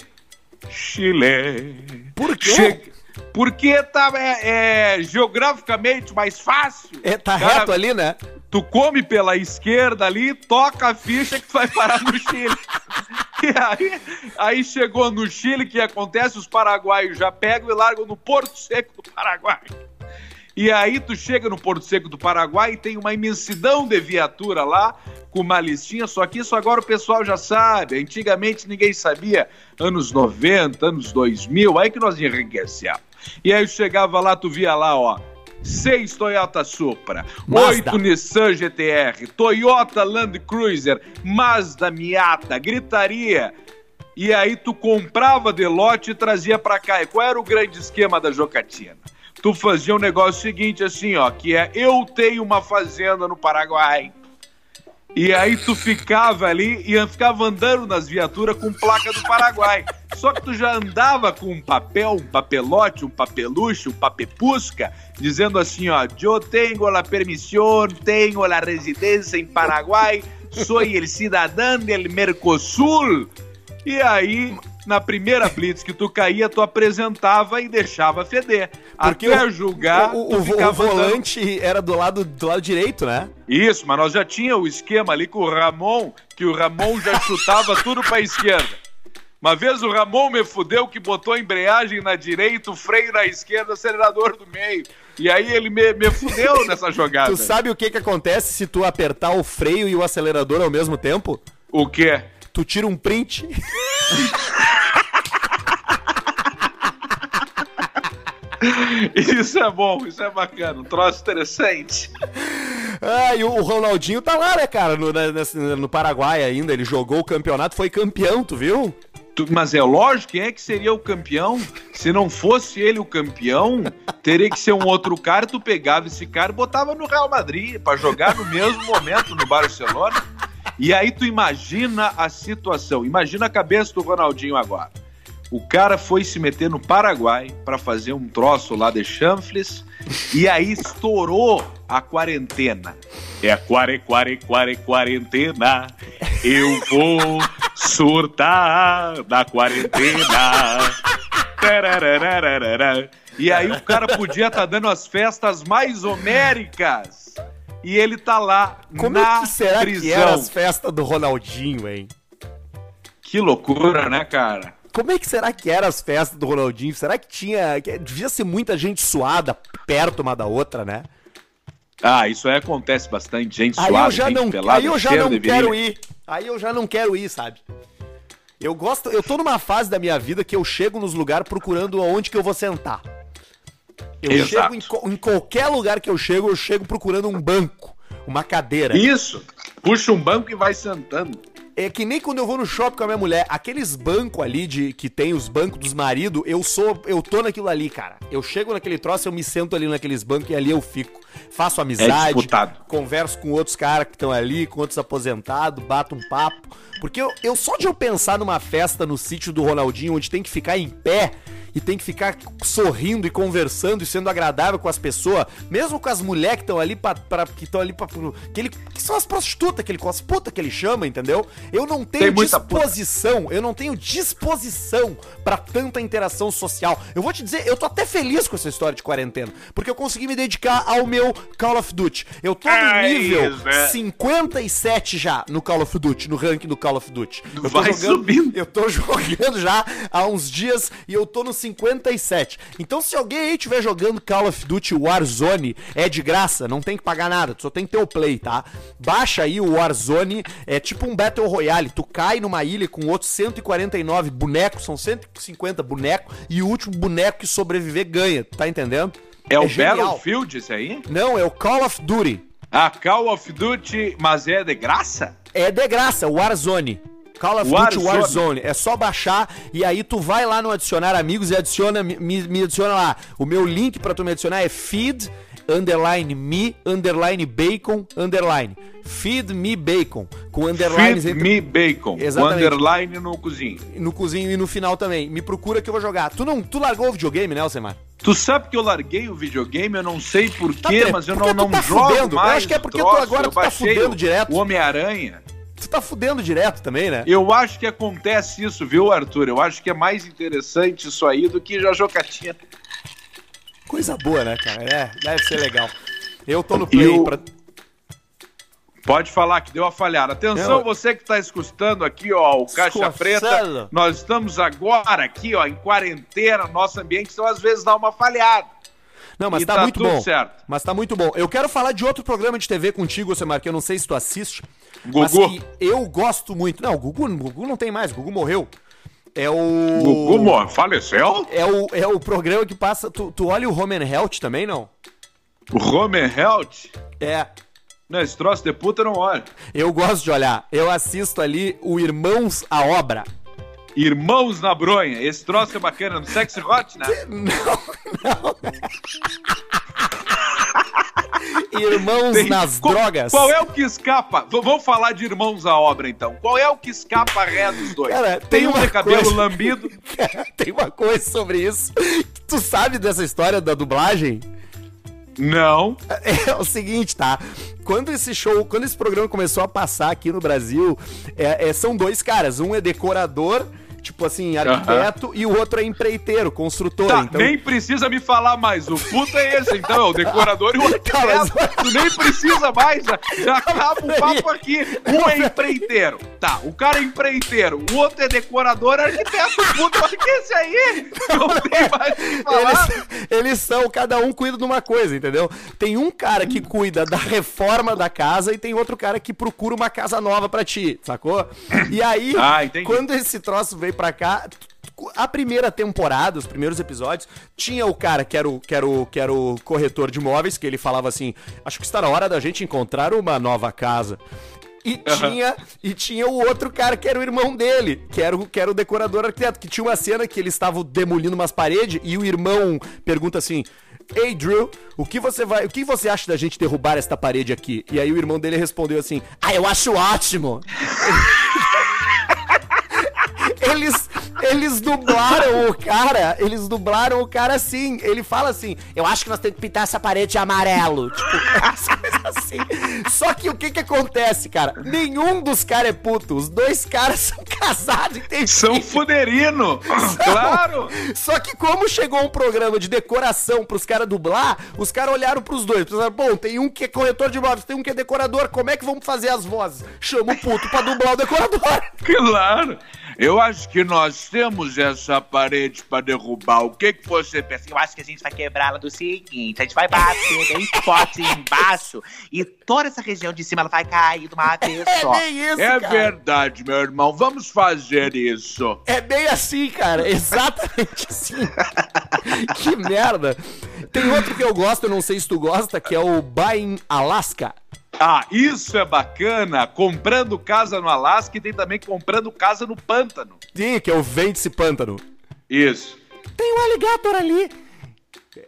Chile. Por quê? Che... Porque tá é, é, geograficamente mais fácil. É, tá Cara, reto ali, né? Tu come pela esquerda ali, toca a ficha que tu vai parar no Chile. [LAUGHS] e aí, aí chegou no Chile, que acontece? Os paraguaios já pegam e largam no Porto Seco do Paraguai. E aí tu chega no Porto Seco do Paraguai e tem uma imensidão de viatura lá, com uma listinha, só que isso agora o pessoal já sabe. Antigamente ninguém sabia, anos 90, anos 2000, aí que nós enriquecemos. E aí chegava lá, tu via lá, ó, seis Toyota Supra, oito Nissan GTR, Toyota Land Cruiser, Mazda Miata, gritaria. E aí tu comprava de lote e trazia para cá. E qual era o grande esquema da Jocatina? Tu fazia um negócio seguinte assim, ó, que é eu tenho uma fazenda no Paraguai. E aí tu ficava ali e ficava andando nas viaturas com placa do Paraguai. Só que tu já andava com um papel, um papelote, um papeluche, um papepusca, dizendo assim, ó, eu tenho a permissão, tenho a residência em Paraguai, sou el cidadão del Mercosul. E aí na primeira blitz que tu caía, tu apresentava e deixava feder. Porque Até o, julgar, o, o, o volante andando... era do lado, do lado direito, né? Isso, mas nós já tinha o esquema ali com o Ramon, que o Ramon já chutava tudo pra esquerda. Uma vez o Ramon me fudeu que botou a embreagem na direita, o freio na esquerda, acelerador do meio. E aí ele me, me fudeu [LAUGHS] nessa jogada. Tu sabe o que que acontece se tu apertar o freio e o acelerador ao mesmo tempo? O quê? Tu tira um print. Isso é bom, isso é bacana, um troço interessante. Ah, e o Ronaldinho tá lá, né, cara, no, no Paraguai ainda. Ele jogou o campeonato, foi campeão, tu viu? Mas é lógico, quem é que seria o campeão? Se não fosse ele o campeão, teria que ser um outro cara. Tu pegava esse cara e botava no Real Madrid para jogar no mesmo momento no Barcelona. E aí tu imagina a situação, imagina a cabeça do Ronaldinho agora. O cara foi se meter no Paraguai para fazer um troço lá de chanfles e aí estourou a quarentena. É quare, quare, quare, quarentena. Eu vou surtar na quarentena. E aí o cara podia estar tá dando as festas mais homéricas. E ele tá lá Como na é que será prisão. que eram as festas do Ronaldinho, hein? Que loucura, né, cara? Como é que será que eram as festas do Ronaldinho? Será que tinha. Devia ser muita gente suada perto uma da outra, né? Ah, isso aí acontece bastante, gente aí suada, eu já não, pelada, Aí eu já não quero ir. Aí eu já não quero ir, sabe? Eu gosto, eu tô numa fase da minha vida que eu chego nos lugares procurando aonde que eu vou sentar. Eu Exato. chego em, em, qualquer lugar que eu chego, eu chego procurando um banco, uma cadeira. Isso. Puxa um banco e vai sentando. É que nem quando eu vou no shopping com a minha mulher, aqueles bancos ali de que tem os bancos dos maridos, eu sou, eu tô naquilo ali, cara. Eu chego naquele troço, eu me sento ali naqueles bancos e ali eu fico. Faço amizade, é converso com outros caras que estão ali, com outros aposentados, bato um papo. Porque eu, eu só de eu pensar numa festa no sítio do Ronaldinho, onde tem que ficar em pé, e tem que ficar sorrindo e conversando e sendo agradável com as pessoas, mesmo com as mulheres que estão ali para que estão ali para que ele que são as prostitutas que ele as putas que ele chama, entendeu? Eu não tenho tem disposição, eu não tenho disposição para tanta interação social. Eu vou te dizer, eu tô até feliz com essa história de quarentena, porque eu consegui me dedicar ao meu Call of Duty. Eu tô no é nível isso, né? 57 já no Call of Duty, no ranking do Call of Duty. Eu Vai jogando, subindo. Eu tô [LAUGHS] jogando já há uns dias e eu tô no 57. Então, se alguém aí estiver jogando Call of Duty Warzone, é de graça, não tem que pagar nada, tu só tem que ter o play, tá? Baixa aí o Warzone, é tipo um Battle Royale, tu cai numa ilha com outros 149 bonecos, são 150 bonecos, e o último boneco que sobreviver ganha, tá entendendo? É, é o genial. Battlefield esse aí? Não, é o Call of Duty. Ah, Call of Duty, mas é de graça? É de graça, Warzone. Call of Duty Warzone. Warzone. É só baixar e aí tu vai lá no adicionar amigos e adiciona, me, me adiciona lá. O meu link para tu me adicionar é feed underline me, underline bacon, underline. Feed me bacon. Com underlines Feed entre... me bacon. Exatamente. Com underline no cozinho. No cozinho e no final também. Me procura que eu vou jogar. Tu não, tu largou o videogame, né, Alcemar? Tu sabe que eu larguei o videogame, eu não sei porquê, tá, mas eu não, não tá jogo fudendo. mais. Eu acho que é porque troço, tu agora tu tá fudendo direto. O Homem-Aranha. Tu tá fudendo direto também, né? Eu acho que acontece isso, viu, Arthur? Eu acho que é mais interessante isso aí do que já jogatina. Coisa boa, né, cara? É, deve ser legal. Eu tô no play eu... pra. Pode falar que deu a falhar. Atenção, eu... você que está escutando aqui, ó, o Caixa Preta. Nós estamos agora aqui, ó, em quarentena, nosso ambiente, então às vezes dá uma falhada. Não, mas tá, tá, muito bom. Certo. Mas tá muito bom. Eu quero falar de outro programa de TV contigo, Semar, que eu não sei se tu assiste. Gugu. Eu gosto muito. Não, o Gugu, o Gugu não tem mais, o Gugu morreu. É o. Gugu faleceu? É o, é o programa que passa. Tu, tu olha o Home and Health também, não? O Home and Health? É. Não, esse troço de puta não olha. Eu gosto de olhar. Eu assisto ali o Irmãos à Obra. Irmãos na Bronha. Esse troço é bacana no Sexy Hot, né? [LAUGHS] Não, não. Irmãos Tem... nas qual, drogas. Qual é o que escapa? V vamos falar de irmãos à obra, então. Qual é o que escapa ré dos dois? Cara, tem, tem um de cabelo coisa... lambido. [LAUGHS] tem uma coisa sobre isso. Tu sabe dessa história da dublagem? Não. É, é o seguinte, tá? Quando esse show, quando esse programa começou a passar aqui no Brasil, é, é, são dois caras. Um é decorador tipo assim, arquiteto, e o outro é empreiteiro, construtor. Tá, então... nem precisa me falar mais. O puto é esse, então, é o decorador e o arquiteto. [LAUGHS] Tá, mas... Tu nem precisa mais, já, já acaba o papo aqui. Um é empreiteiro. Tá, o cara é empreiteiro, o outro é decorador, arquiteto. Olha que esse aí não tem mais o que falar. Eles, eles são, cada um cuida de uma coisa, entendeu? Tem um cara que cuida da reforma da casa e tem outro cara que procura uma casa nova para ti, sacou? E aí, ah, quando esse troço veio pra cá, a primeira temporada, os primeiros episódios, tinha o cara que era o, que era o, que era o corretor de imóveis, que ele falava assim: acho que está na hora da gente encontrar uma nova casa. E tinha, e tinha o outro cara que era o irmão dele, que era o, que era o decorador arquiteto, que tinha uma cena que eles estavam demolindo umas paredes e o irmão pergunta assim: Ei, Drew, o que você vai, o que você acha da gente derrubar esta parede aqui? E aí o irmão dele respondeu assim: Ah, eu acho ótimo. [LAUGHS] eles, eles dublaram o cara, eles dublaram o cara assim. Ele fala assim: Eu acho que nós temos que pintar essa parede de amarelo. [LAUGHS] Tipo, assim. Só que o que que acontece, cara? Nenhum dos caras é puto. Os dois caras [LAUGHS] são casados e tem São fuderino! [LAUGHS] Claro! Só que como chegou um programa de decoração pros caras dublar, os caras olharam pros dois. Pensaram, bom, tem um que é corretor de imóveis, tem um que é decorador. Como é que vamos fazer as vozes? Chama o puto pra dublar o decorador. Claro! Eu acho que nós temos essa parede para derrubar. O que, que você pensa? Eu acho que a gente vai quebrá-la do seguinte: a gente vai bater bem [LAUGHS] forte embaixo e toda essa região de cima ela vai cair de uma vez é só. É bem isso, É cara. verdade, meu irmão. Vamos fazer isso. É bem assim, cara. Exatamente assim. que merda. Tem outro que eu gosto, eu não sei se tu gosta, que é o Buying Alaska. Ah, isso é bacana! Comprando casa no Alasca e tem também comprando casa no pântano. Sim, que é o Vende-se Pântano. Isso. Tem um alligator ali.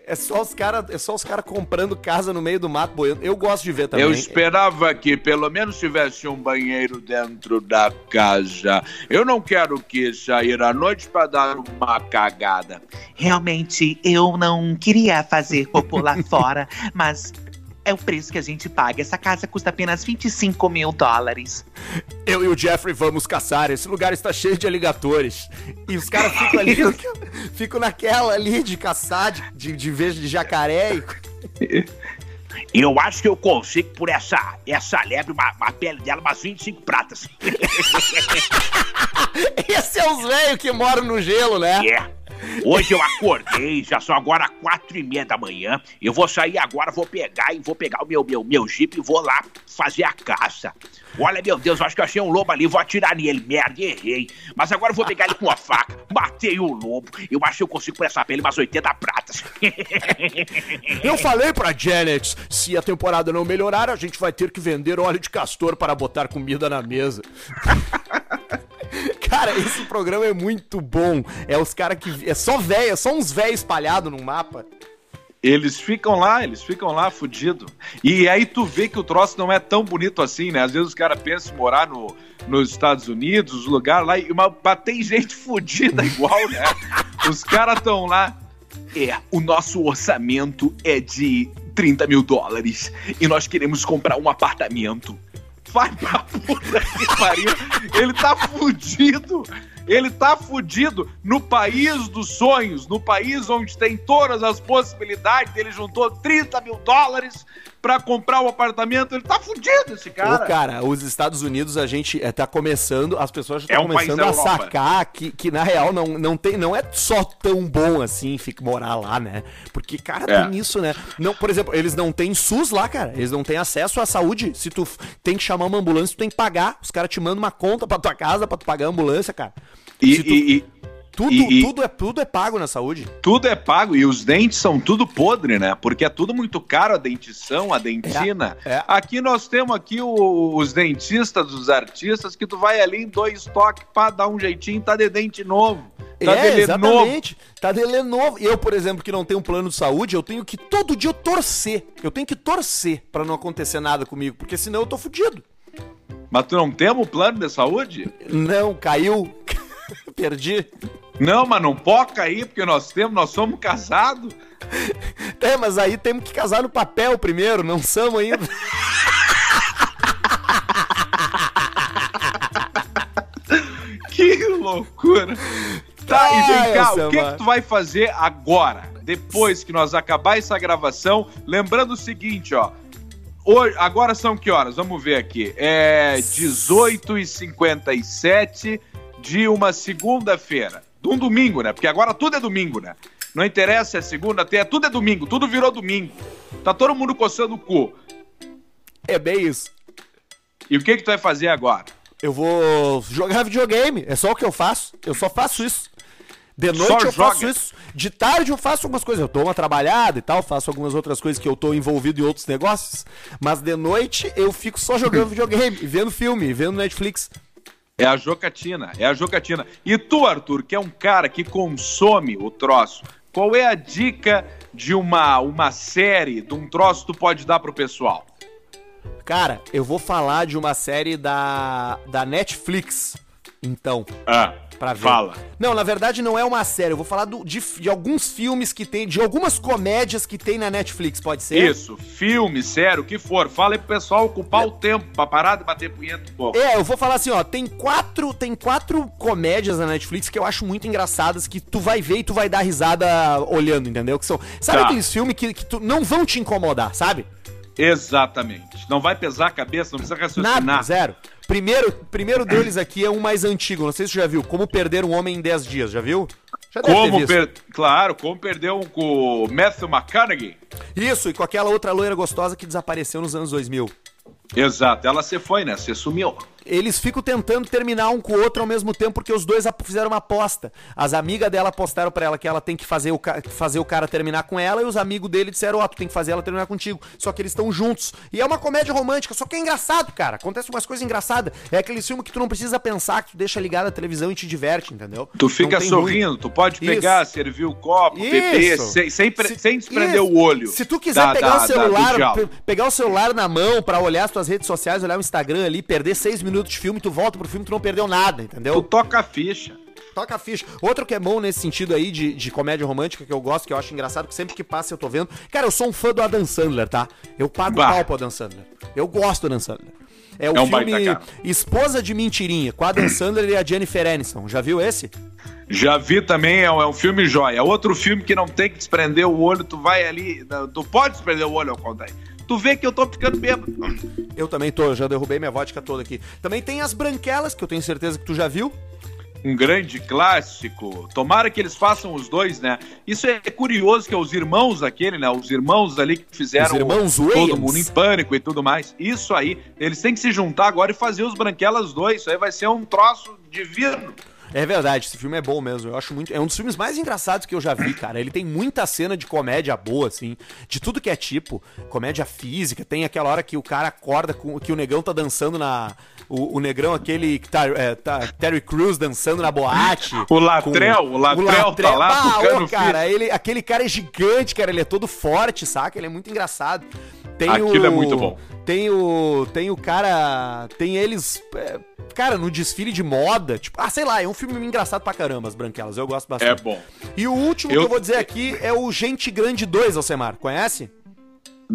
É só os caras é só os cara comprando casa no meio do mato boiando. Eu gosto de ver também. Eu esperava que pelo menos tivesse um banheiro dentro da casa. Eu não quero que sair à noite para dar uma cagada. Realmente, eu não queria fazer popô lá fora, mas é o preço que a gente paga. Essa casa custa apenas 25 mil dólares. Eu e o Jeffrey vamos caçar. Esse lugar está cheio de aligatores. E os caras ficam ali, [LAUGHS] [LAUGHS] ficam naquela ali de caçar, de, de, de vez de jacaré. E... Eu acho que eu consigo por essa, essa lebre, uma, uma pele dela, umas 25 pratas. [LAUGHS] Esse é os velhos que moram no gelo, né? É. Yeah. Hoje eu acordei, já são agora quatro e meia da manhã. Eu vou sair agora, vou pegar e vou pegar o meu, meu, meu jeep e vou lá fazer a caça. Olha, meu Deus, acho que eu achei um lobo ali, vou atirar nele. Merda, errei. Mas agora eu vou pegar ele com a faca. Matei o lobo. Eu acho que eu consigo por essa pele umas 80 pratas. [LAUGHS] eu falei pra Janet, se a temporada não melhorar, a gente vai ter que vender óleo de castor para botar comida na mesa. [LAUGHS] Cara, esse programa é muito bom. É os caras que. É só velho, é só uns velhos espalhados num mapa. Eles ficam lá, eles ficam lá fudido. E aí tu vê que o troço não é tão bonito assim, né? Às vezes os caras pensam em morar no, nos Estados Unidos, lugar lá, e uma, tem gente [LAUGHS] fudida igual, né? Os caras estão lá. É, o nosso orçamento é de 30 mil dólares e nós queremos comprar um apartamento. Vai pra puta que pariu. Ele tá fudido. Ele tá fudido no país dos sonhos, no país onde tem todas as possibilidades. Ele juntou 30 mil dólares para comprar o um apartamento. Ele tá fudido, esse cara. Ô, cara, os Estados Unidos, a gente é, tá começando, as pessoas já estão é um começando a sacar que, que, na real, não, não, tem, não é só tão bom assim ficar morar lá, né? Porque, cara, é. tem isso, né? Não, por exemplo, eles não têm SUS lá, cara. Eles não têm acesso à saúde. Se tu tem que chamar uma ambulância, tu tem que pagar. Os caras te mandam uma conta pra tua casa pra tu pagar a ambulância, cara. E, tu... e. Tudo, e, tudo, é, tudo é pago na saúde. Tudo é pago e os dentes são tudo podre, né? Porque é tudo muito caro a dentição, a dentina. É, é. Aqui nós temos aqui o, os dentistas, os artistas, que tu vai ali em dois toques para dar um jeitinho, tá de dente novo. Tá é, exatamente. Novo. Tá de novo. Eu, por exemplo, que não tenho um plano de saúde, eu tenho que todo dia torcer. Eu tenho que torcer para não acontecer nada comigo, porque senão eu tô fudido. Mas tu não tem um plano de saúde? Não, caiu. [LAUGHS] Perdi. Não, mas não pode cair, porque nós temos, nós somos casados. É, mas aí temos que casar no papel primeiro, não somos ainda. [LAUGHS] que loucura. Tá, e vem cá, o que, que tu vai fazer agora? Depois que nós acabar essa gravação, lembrando o seguinte, ó. Hoje, agora são que horas? Vamos ver aqui. É 18h57 de uma segunda-feira. De um domingo, né? Porque agora tudo é domingo, né? Não interessa se é segunda, até tudo é domingo, tudo virou domingo. Tá todo mundo coçando o cu. É bem isso. E o que que tu vai fazer agora? Eu vou jogar videogame, é só o que eu faço. Eu só faço isso. De noite só eu joga. faço isso. De tarde eu faço algumas coisas. Eu dou uma trabalhada e tal, faço algumas outras coisas que eu tô envolvido em outros negócios. Mas de noite eu fico só jogando [LAUGHS] videogame, vendo filme, vendo Netflix. É a jocatina, é a jocatina. E tu, Arthur, que é um cara que consome o troço, qual é a dica de uma, uma série, de um troço que tu pode dar pro pessoal? Cara, eu vou falar de uma série da, da Netflix, então. Ah pra ver. Fala. Não, na verdade não é uma série. Eu vou falar do, de, de, alguns filmes que tem, de algumas comédias que tem na Netflix, pode ser? Isso, filme, sério, o que for. Fala aí pro pessoal ocupar é. o tempo pra parar de bater punheta um pouco. É, eu vou falar assim, ó, tem quatro, tem quatro comédias na Netflix que eu acho muito engraçadas, que tu vai ver e tu vai dar risada olhando, entendeu? Que são, sabe tá. aqueles filmes que, que tu não vão te incomodar, sabe? Exatamente. Não vai pesar a cabeça, não precisa raciocinar. Nada, zero. Primeiro, primeiro deles aqui é um mais antigo, não sei se você já viu. Como Perder um Homem em 10 Dias, já viu? Já como per... Claro, como perder um com o Matthew McConaughey. Isso, e com aquela outra loira gostosa que desapareceu nos anos 2000. Exato, ela se foi, né? Se sumiu eles ficam tentando terminar um com o outro ao mesmo tempo porque os dois fizeram uma aposta. As amigas dela apostaram para ela que ela tem que fazer o, fazer o cara terminar com ela e os amigos dele disseram: Ó, oh, tu tem que fazer ela terminar contigo. Só que eles estão juntos. E é uma comédia romântica, só que é engraçado, cara. Acontece umas coisas engraçadas. É aquele filme que tu não precisa pensar, que tu deixa ligado a televisão e te diverte, entendeu? Tu fica sorrindo, ruim. tu pode pegar, Isso. servir o copo, Isso. beber, sem, sem, se, sem desprender Isso. o olho. Se tu quiser da, pegar da, o celular, pegar o celular na mão para olhar as tuas redes sociais, olhar o Instagram ali, perder seis minutos de filme, tu volta volta pro filme, tu não perdeu nada, entendeu? Tu toca a ficha. Toca a ficha. Outro que é bom nesse sentido aí de, de comédia romântica que eu gosto, que eu acho engraçado, que sempre que passa eu tô vendo. Cara, eu sou um fã do Adam Sandler, tá? Eu pago bah. pau pro Adam Sandler. Eu gosto do Adam Sandler. É o é um filme Esposa de Mentirinha, com a Adam [CLEARS THROAT] Sandler e a Jennifer Aniston. Já viu esse? Já vi também, é um, é um filme jóia. Outro filme que não tem que desprender o olho, tu vai ali. Tu pode desprender o olho ao contrário. Tu vê que eu tô ficando bêbado. Eu também tô, já derrubei minha vodka toda aqui. Também tem as branquelas, que eu tenho certeza que tu já viu. Um grande clássico. Tomara que eles façam os dois, né? Isso é curioso que é os irmãos aquele, né? Os irmãos ali que fizeram os irmãos o, todo mundo em pânico e tudo mais. Isso aí, eles têm que se juntar agora e fazer os branquelas dois. Isso aí vai ser um troço divino. É verdade, esse filme é bom mesmo. Eu acho muito. É um dos filmes mais engraçados que eu já vi, cara. Ele tem muita cena de comédia boa, assim. De tudo que é tipo. Comédia física. Tem aquela hora que o cara acorda com que o negão tá dançando na. O, o negrão, aquele que tá, é, tá. Terry Crews dançando na boate. [LAUGHS] o Latrel, com, o Latrel, o Latrel tá lá ah, tocando cara, ele, aquele cara é gigante, cara. Ele é todo forte, saca? Ele é muito engraçado. Tem Aquilo o, é muito bom. Tem o. Tem o cara. Tem eles. É, cara, no desfile de moda. Tipo, ah, sei lá, é um filme engraçado pra caramba, as branquelas. Eu gosto bastante. É bom. E o último eu... que eu vou dizer aqui é o Gente Grande 2, Alcemar. Conhece?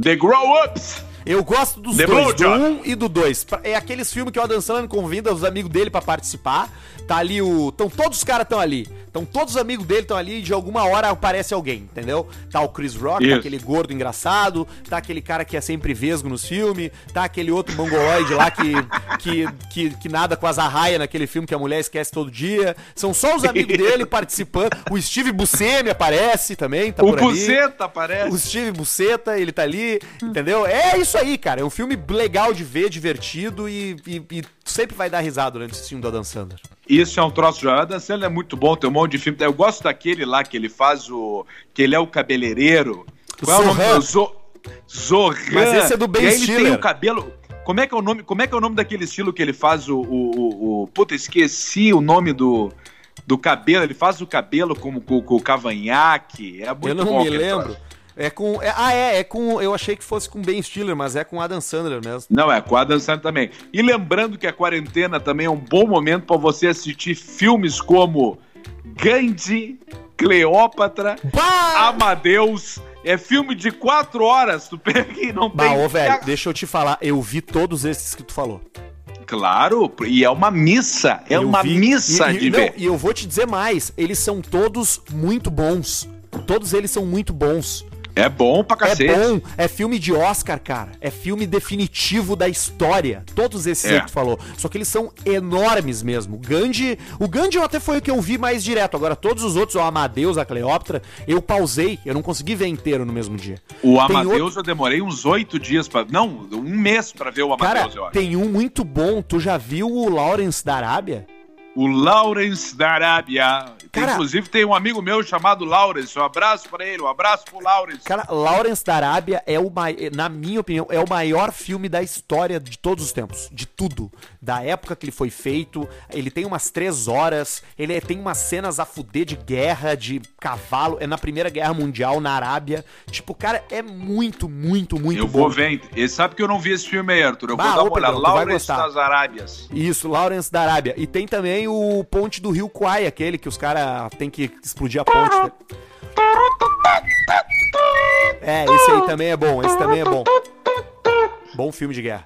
The Grow Ups! Eu gosto dos The dois, do 1 um e do 2. É aqueles filmes que o Adam Sandler convida os amigos dele para participar. Tá ali o. Então todos os caras estão ali. Então todos os amigos dele estão ali e de alguma hora aparece alguém, entendeu? Tá o Chris Rock, tá aquele gordo engraçado, tá aquele cara que é sempre vesgo nos filmes, tá aquele outro mongoloide lá que, [LAUGHS] que, que, que nada com as arraias naquele filme que a mulher esquece todo dia. São só os amigos dele participando. O Steve Buscemi aparece também, tá o por Buceta aparece. O Steve Buceta, ele tá ali, entendeu? É isso aí, cara. É um filme legal de ver, divertido e, e, e sempre vai dar risada durante esse filme do Adam Sandler. Isso é um troço de Adam Sandler é muito bom, tem um monte de filme. Eu gosto daquele lá que ele faz o. que ele é o cabeleireiro. Qual é o nome Zo... Zohan. Mas esse é do Ben e aí ele tem o cabelo. Como é que é o nome? Como é que é o nome daquele estilo que ele faz o, o, o, o... puta, esqueci o nome do do cabelo, ele faz o cabelo como com, com o cavanhaque. É muito Eu não bom me lembro. É com. É, ah, é, é com. Eu achei que fosse com Ben Stiller, mas é com Adam Sandler mesmo. Não, é com Adam Sandler também. E lembrando que a quarentena também é um bom momento para você assistir filmes como Gandhi, Cleópatra, bah! Amadeus. É filme de quatro horas, tu pega e não bah, tem. Ô, velho, deixa eu te falar, eu vi todos esses que tu falou. Claro, e é uma missa, é eu uma vi, missa e, de não, ver. E eu vou te dizer mais, eles são todos muito bons. Todos eles são muito bons. É bom pra cacete. É bom, é filme de Oscar, cara. É filme definitivo da história. Todos esses é. aí que tu falou. Só que eles são enormes mesmo. O Gandhi, o Gandhi até foi o que eu vi mais direto. Agora, todos os outros, o Amadeus, a Cleópatra, eu pausei. Eu não consegui ver inteiro no mesmo dia. O tem Amadeus outro... eu demorei uns oito dias para Não, um mês para ver o Amadeus, cara, eu acho. Tem um muito bom. Tu já viu o Lawrence da Arábia? O Lawrence da Arábia. Cara, Inclusive tem um amigo meu chamado Lawrence. Um abraço para ele, um abraço pro Lawrence. Cara, Lawrence da Arábia é o na minha opinião, é o maior filme da história de todos os tempos, de tudo, da época que ele foi feito. Ele tem umas três horas, ele tem umas cenas a fuder de guerra, de cavalo. É na Primeira Guerra Mundial na Arábia. Tipo, cara, é muito, muito, muito eu bom. Eu vou ver. Ele sabe que eu não vi esse filme aí, Arthur. Eu bah, vou dar uma olhada. Lawrence das Arábias. Isso, Lawrence da Arábia. E tem também o ponte do Rio Kwai, aquele que os caras tem que explodir a ponte. Né? É, esse aí também é bom, esse também é bom. Bom filme de guerra.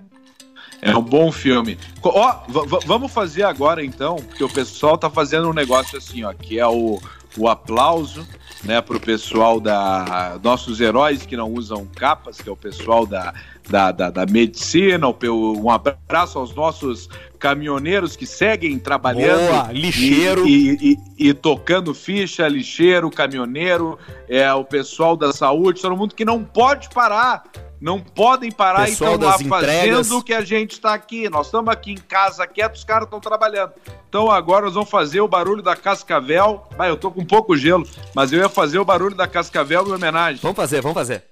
É um bom filme. Ó, vamos fazer agora então, porque o pessoal tá fazendo um negócio assim, ó, que é o, o aplauso, né, pro pessoal da nossos heróis que não usam capas, que é o pessoal da da, da, da medicina, um abraço aos nossos caminhoneiros que seguem trabalhando. Boa, lixeiro. E, e, e, tocando ficha, lixeiro, caminhoneiro, é, o pessoal da saúde, todo mundo que não pode parar. Não podem parar pessoal e estão lá entregas. fazendo o que a gente está aqui. Nós estamos aqui em casa quietos, os caras estão trabalhando. Então agora nós vamos fazer o barulho da Cascavel. Vai, eu tô com pouco gelo, mas eu ia fazer o barulho da Cascavel em homenagem. Vamos fazer, vamos fazer.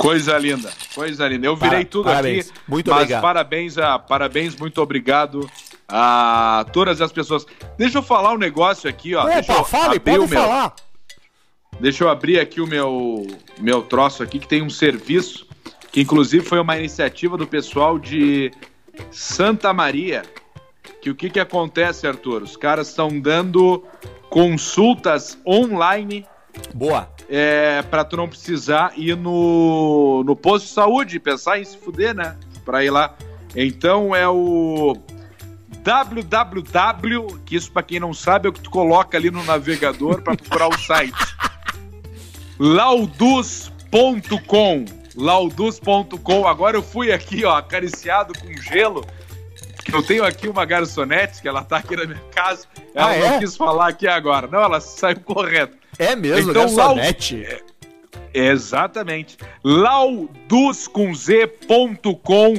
Coisa linda, coisa linda. Eu virei tudo parabéns. aqui. Muito mas obrigado. Parabéns, a, parabéns, muito obrigado a todas as pessoas. Deixa eu falar um negócio aqui, ó. Opa, Deixa eu fale, pode meu... falar. Deixa eu abrir aqui o meu, meu troço aqui, que tem um serviço, que inclusive foi uma iniciativa do pessoal de Santa Maria. Que o que, que acontece, Arthur? Os caras estão dando consultas online. Boa é, para tu não precisar ir no, no posto de saúde, pensar em se fuder, né? Para ir lá. Então é o www, que isso para quem não sabe é o que tu coloca ali no navegador para procurar o site. [LAUGHS] laudus.com laudus.com. Agora eu fui aqui, ó, acariciado com gelo. Eu tenho aqui uma garçonete que ela tá aqui na minha casa. Ela ah, não é? quis falar aqui agora. Não, ela saiu correndo. É mesmo, então, garçonete? Exatamente. lauduscomz.com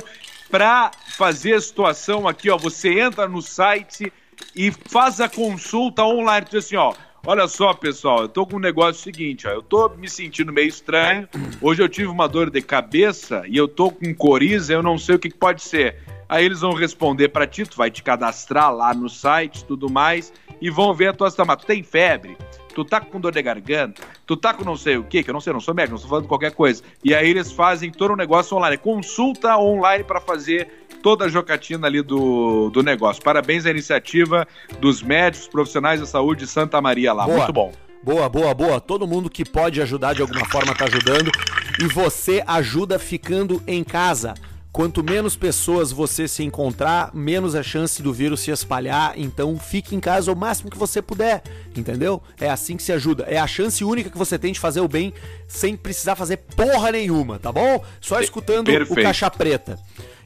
para fazer a situação aqui, ó. Você entra no site e faz a consulta online. Diz assim, ó. Olha só, pessoal, eu tô com um negócio seguinte, ó. Eu tô me sentindo meio estranho. Hoje eu tive uma dor de cabeça e eu tô com coriza, eu não sei o que, que pode ser. Aí eles vão responder para ti, tu vai te cadastrar lá no site, tudo mais, e vão ver a tua situação. Tu tem febre? Tu tá com dor de garganta? Tu tá com não sei o que, que eu não sei, não sou médico, não estou falando qualquer coisa. E aí eles fazem todo o negócio online, consulta online para fazer toda a jocatina ali do, do negócio. Parabéns à iniciativa dos médicos profissionais da saúde de Santa Maria lá. Boa. Muito bom. Boa, boa, boa. Todo mundo que pode ajudar de alguma forma tá ajudando. E você ajuda ficando em casa. Quanto menos pessoas você se encontrar, menos a chance do vírus se espalhar. Então fique em casa o máximo que você puder, entendeu? É assim que se ajuda. É a chance única que você tem de fazer o bem sem precisar fazer porra nenhuma, tá bom? Só escutando Perfeito. o Caixa Preta.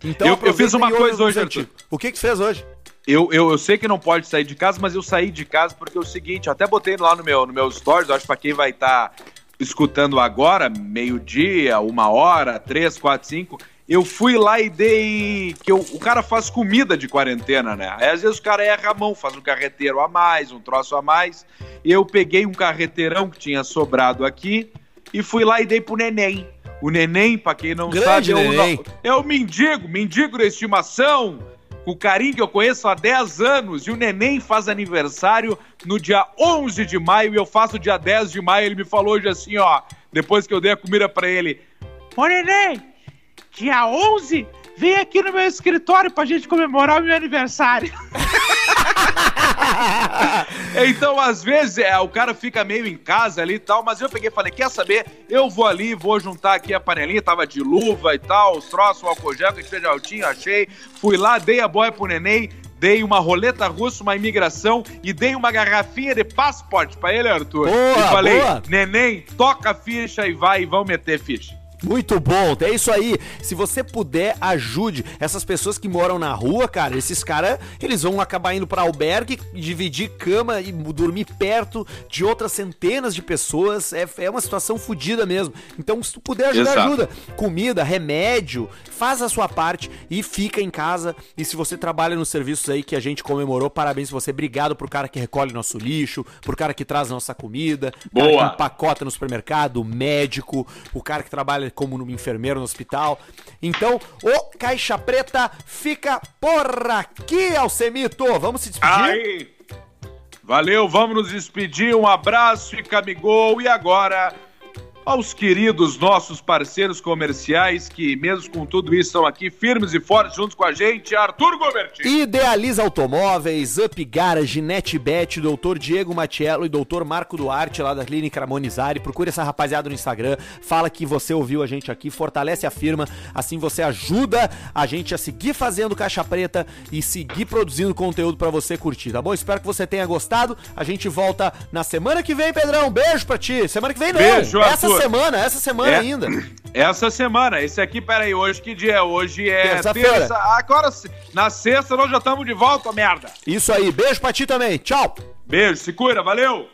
Então, eu, eu fiz uma coisa hoje, Arthur. O que que fez hoje? Eu, eu, eu, sei que não pode sair de casa, mas eu saí de casa porque é o seguinte, eu até botei lá no meu, no meu stories, acho para quem vai estar tá escutando agora, meio-dia, uma hora, três, quatro, cinco, eu fui lá e dei. que eu, o cara faz comida de quarentena, né? Aí às vezes o cara erra a mão, faz um carreteiro a mais, um troço a mais. Eu peguei um carreteirão que tinha sobrado aqui e fui lá e dei pro neném. O neném, pra quem não Grande sabe, é o, é o mendigo, mendigo da estimação, com o carinho que eu conheço há 10 anos. E o neném faz aniversário no dia 11 de maio e eu faço dia 10 de maio. Ele me falou hoje assim, ó, depois que eu dei a comida pra ele: Ô neném, dia 11, vem aqui no meu escritório pra gente comemorar o meu aniversário. [LAUGHS] então, às vezes, é, o cara fica meio em casa ali e tal, mas eu peguei e falei, quer saber? Eu vou ali, vou juntar aqui a panelinha, tava de luva e tal, os troços, o álcool gel que a gente altinho, achei. Fui lá, dei a boia pro neném, dei uma roleta russa, uma imigração e dei uma garrafinha de passaporte pra ele, Arthur. Boa, e falei, boa. neném, toca a ficha e vai e vão meter ficha. Muito bom, é isso aí. Se você puder, ajude essas pessoas que moram na rua, cara. Esses caras, eles vão acabar indo para albergue, dividir cama e dormir perto de outras centenas de pessoas. É, é uma situação fodida mesmo. Então, se tu puder ajudar, Exato. ajuda. Comida, remédio, faz a sua parte e fica em casa. E se você trabalha nos serviços aí que a gente comemorou, parabéns você. Obrigado pro cara que recolhe nosso lixo, pro cara que traz nossa comida, Boa. cara que empacota no supermercado, o médico, o cara que trabalha como no enfermeiro no hospital. Então, o Caixa Preta fica por aqui, Alcemito. Vamos se despedir? Aí. Valeu, vamos nos despedir. Um abraço e camigol. E agora aos queridos nossos parceiros comerciais que, mesmo com tudo isso, estão aqui firmes e fortes juntos com a gente, Arthur Goberti. Idealiza Automóveis, Up Garage, NetBet, Doutor Diego Matiello e Doutor Marco Duarte, lá da Clínica Ramonizari. Procure essa rapaziada no Instagram, fala que você ouviu a gente aqui, fortalece a firma, assim você ajuda a gente a seguir fazendo caixa preta e seguir produzindo conteúdo para você curtir, tá bom? Espero que você tenha gostado. A gente volta na semana que vem, Pedrão. Beijo pra ti. Semana que vem não. Beijo, Essa semana, essa semana é, ainda. [CLEARS THROAT] Essa semana. Esse aqui, peraí, hoje que dia é? Hoje é terça. Agora, na sexta, nós já estamos de volta, merda. Isso aí. Beijo pra ti também. Tchau. Beijo, se cuida, valeu.